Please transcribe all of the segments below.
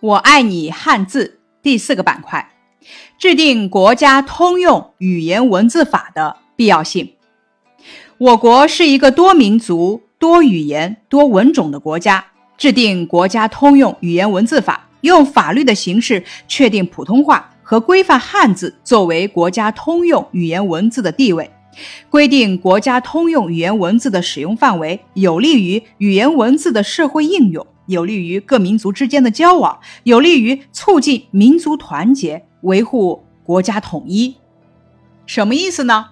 我爱你汉字第四个板块，制定国家通用语言文字法的必要性。我国是一个多民族、多语言、多文种的国家，制定国家通用语言文字法，用法律的形式确定普通话和规范汉字作为国家通用语言文字的地位，规定国家通用语言文字的使用范围，有利于语言文字的社会应用。有利于各民族之间的交往，有利于促进民族团结，维护国家统一。什么意思呢？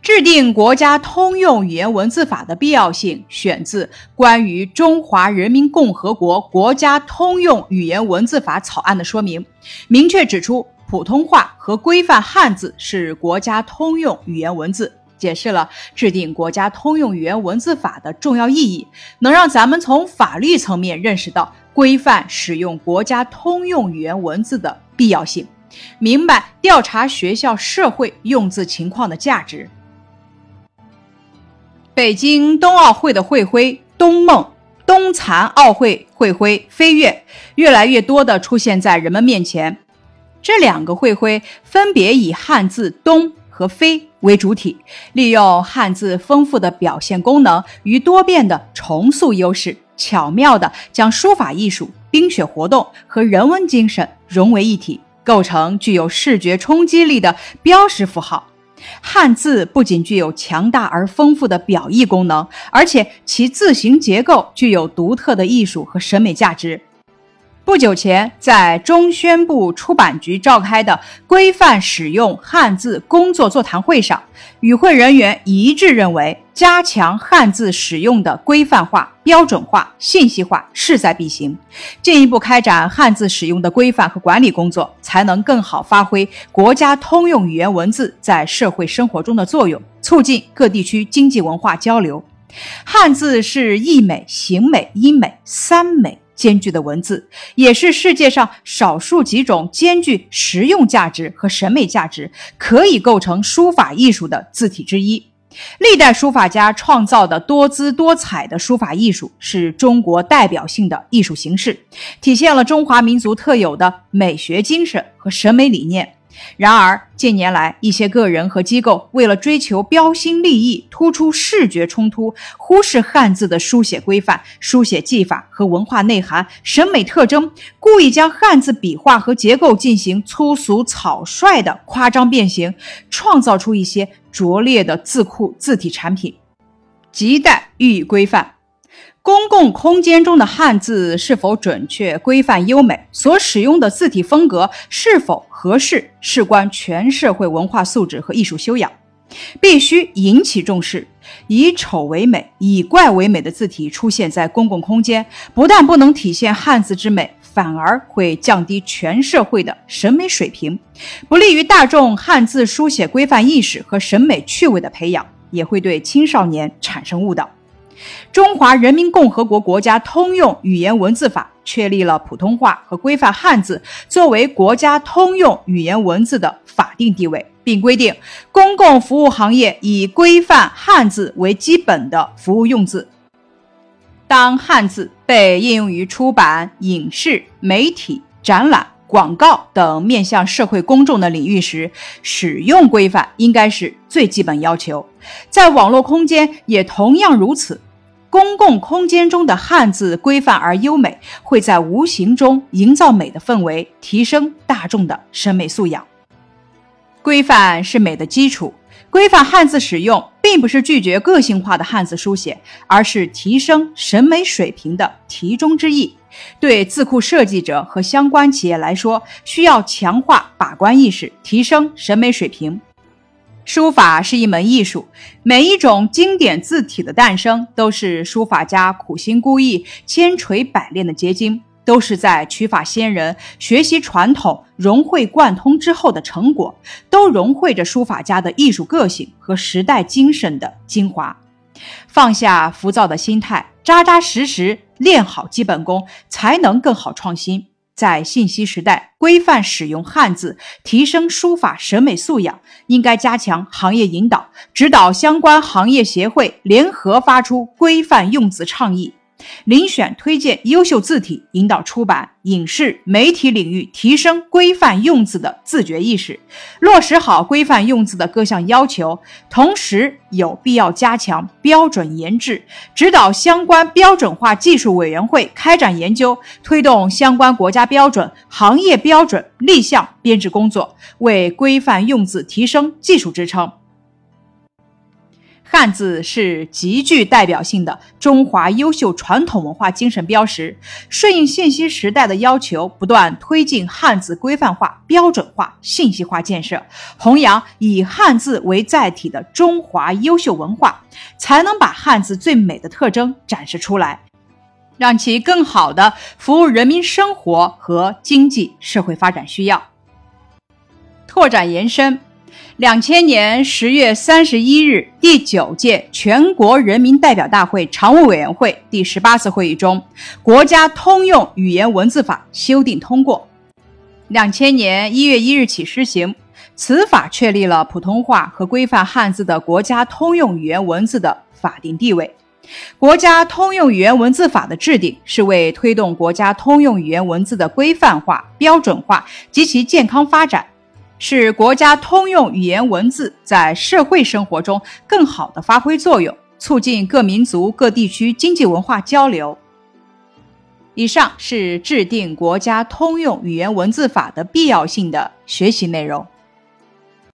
制定国家通用语言文字法的必要性，选自《关于中华人民共和国国家通用语言文字法草案的说明》，明确指出，普通话和规范汉字是国家通用语言文字。解释了制定国家通用语言文字法的重要意义，能让咱们从法律层面认识到规范使用国家通用语言文字的必要性，明白调查学校社会用字情况的价值。北京冬奥会的会徽“冬梦”、冬残奥会会徽“飞跃”越来越多的出现在人们面前，这两个会徽分别以汉字“冬”。和飞为主体，利用汉字丰富的表现功能与多变的重塑优势，巧妙地将书法艺术、冰雪活动和人文精神融为一体，构成具有视觉冲击力的标识符号。汉字不仅具有强大而丰富的表意功能，而且其字形结构具有独特的艺术和审美价值。不久前，在中宣部出版局召开的规范使用汉字工作座谈会上，与会人员一致认为，加强汉字使用的规范化、标准化、信息化势在必行。进一步开展汉字使用的规范和管理工作，才能更好发挥国家通用语言文字在社会生活中的作用，促进各地区经济文化交流。汉字是意美、形美、音美三美。兼具的文字，也是世界上少数几种兼具实用价值和审美价值，可以构成书法艺术的字体之一。历代书法家创造的多姿多彩的书法艺术，是中国代表性的艺术形式，体现了中华民族特有的美学精神和审美理念。然而，近年来，一些个人和机构为了追求标新立异、突出视觉冲突，忽视汉字的书写规范、书写技法和文化内涵、审美特征，故意将汉字笔画和结构进行粗俗草率的夸张变形，创造出一些拙劣的字库字体产品，亟待予以规范。公共空间中的汉字是否准确、规范、优美？所使用的字体风格是否合适？事关全社会文化素质和艺术修养，必须引起重视。以丑为美、以怪为美的字体出现在公共空间，不但不能体现汉字之美，反而会降低全社会的审美水平，不利于大众汉字书写规范意识和审美趣味的培养，也会对青少年产生误导。中华人民共和国国家通用语言文字法确立了普通话和规范汉字作为国家通用语言文字的法定地位，并规定公共服务行业以规范汉字为基本的服务用字。当汉字被应用于出版、影视、媒体、展览、广告等面向社会公众的领域时，使用规范应该是最基本要求。在网络空间也同样如此。公共空间中的汉字规范而优美，会在无形中营造美的氛围，提升大众的审美素养。规范是美的基础，规范汉字使用，并不是拒绝个性化的汉字书写，而是提升审美水平的题中之意。对字库设计者和相关企业来说，需要强化把关意识，提升审美水平。书法是一门艺术，每一种经典字体的诞生，都是书法家苦心孤诣、千锤百炼的结晶，都是在取法先人、学习传统、融会贯通之后的成果，都融汇着书法家的艺术个性和时代精神的精华。放下浮躁的心态，扎扎实实练好基本功，才能更好创新。在信息时代，规范使用汉字，提升书法审美素养，应该加强行业引导，指导相关行业协会联合发出规范用字倡议，遴选推荐优秀字体，引导出版、影视、媒体领域提升规范用字的自觉意识，落实好规范用字的各项要求。同时，有必要加强标准研制，指导相关标准化技术委员会开展研究，推动相关国家标准、行业标准立项编制工作，为规范用字提升技术支撑。汉字是极具代表性的中华优秀传统文化精神标识，顺应信息时代的要求，不断推进汉字规范化、标准化、信息化建设，弘扬以汉字为载体的中华优秀文化，才能把汉字最美的特征展示出来，让其更好的服务人民生活和经济社会发展需要。拓展延伸。两千年十月三十一日，第九届全国人民代表大会常务委员会第十八次会议中，《国家通用语言文字法》修订通过。两千年一月一日起施行，此法确立了普通话和规范汉字的国家通用语言文字的法定地位。国家通用语言文字法的制定，是为推动国家通用语言文字的规范化、标准化及其健康发展。使国家通用语言文字在社会生活中更好的发挥作用，促进各民族各地区经济文化交流。以上是制定国家通用语言文字法的必要性的学习内容。